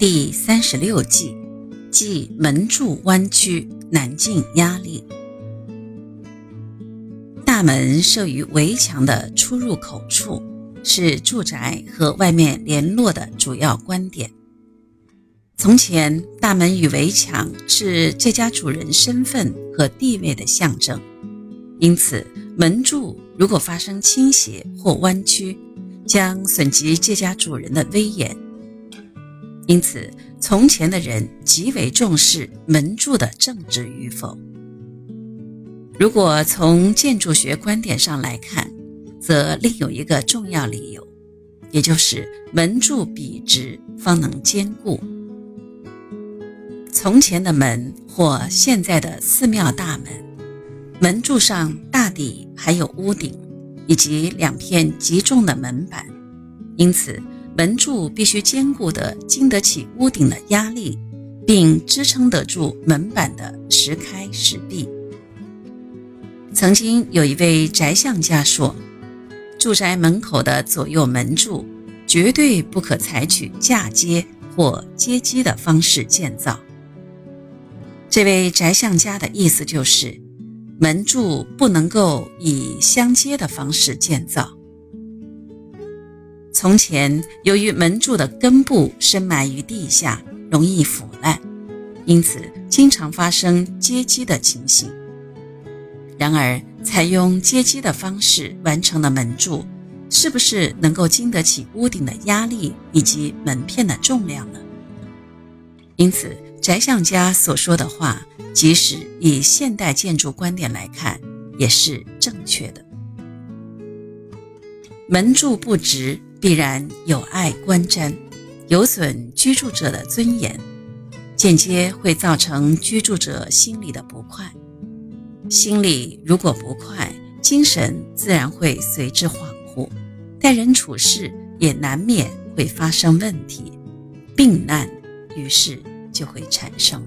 第三十六计，即门柱弯曲，难进压力。大门设于围墙的出入口处，是住宅和外面联络的主要观点。从前，大门与围墙是这家主人身份和地位的象征，因此门柱如果发生倾斜或弯曲，将损及这家主人的威严。因此，从前的人极为重视门柱的正直与否。如果从建筑学观点上来看，则另有一个重要理由，也就是门柱笔直方能坚固。从前的门或现在的寺庙大门，门柱上大抵还有屋顶，以及两片极重的门板，因此。门柱必须坚固的经得起屋顶的压力，并支撑得住门板的时开时闭。曾经有一位宅相家说，住宅门口的左右门柱绝对不可采取嫁接或接基的方式建造。这位宅相家的意思就是，门柱不能够以相接的方式建造。从前，由于门柱的根部深埋于地下，容易腐烂，因此经常发生接基的情形。然而，采用接基的方式完成的门柱，是不是能够经得起屋顶的压力以及门片的重量呢？因此，宅相家所说的话，即使以现代建筑观点来看，也是正确的。门柱不直。必然有碍观瞻，有损居住者的尊严，间接会造成居住者心里的不快。心里如果不快，精神自然会随之恍惚，待人处事也难免会发生问题，病难于是就会产生。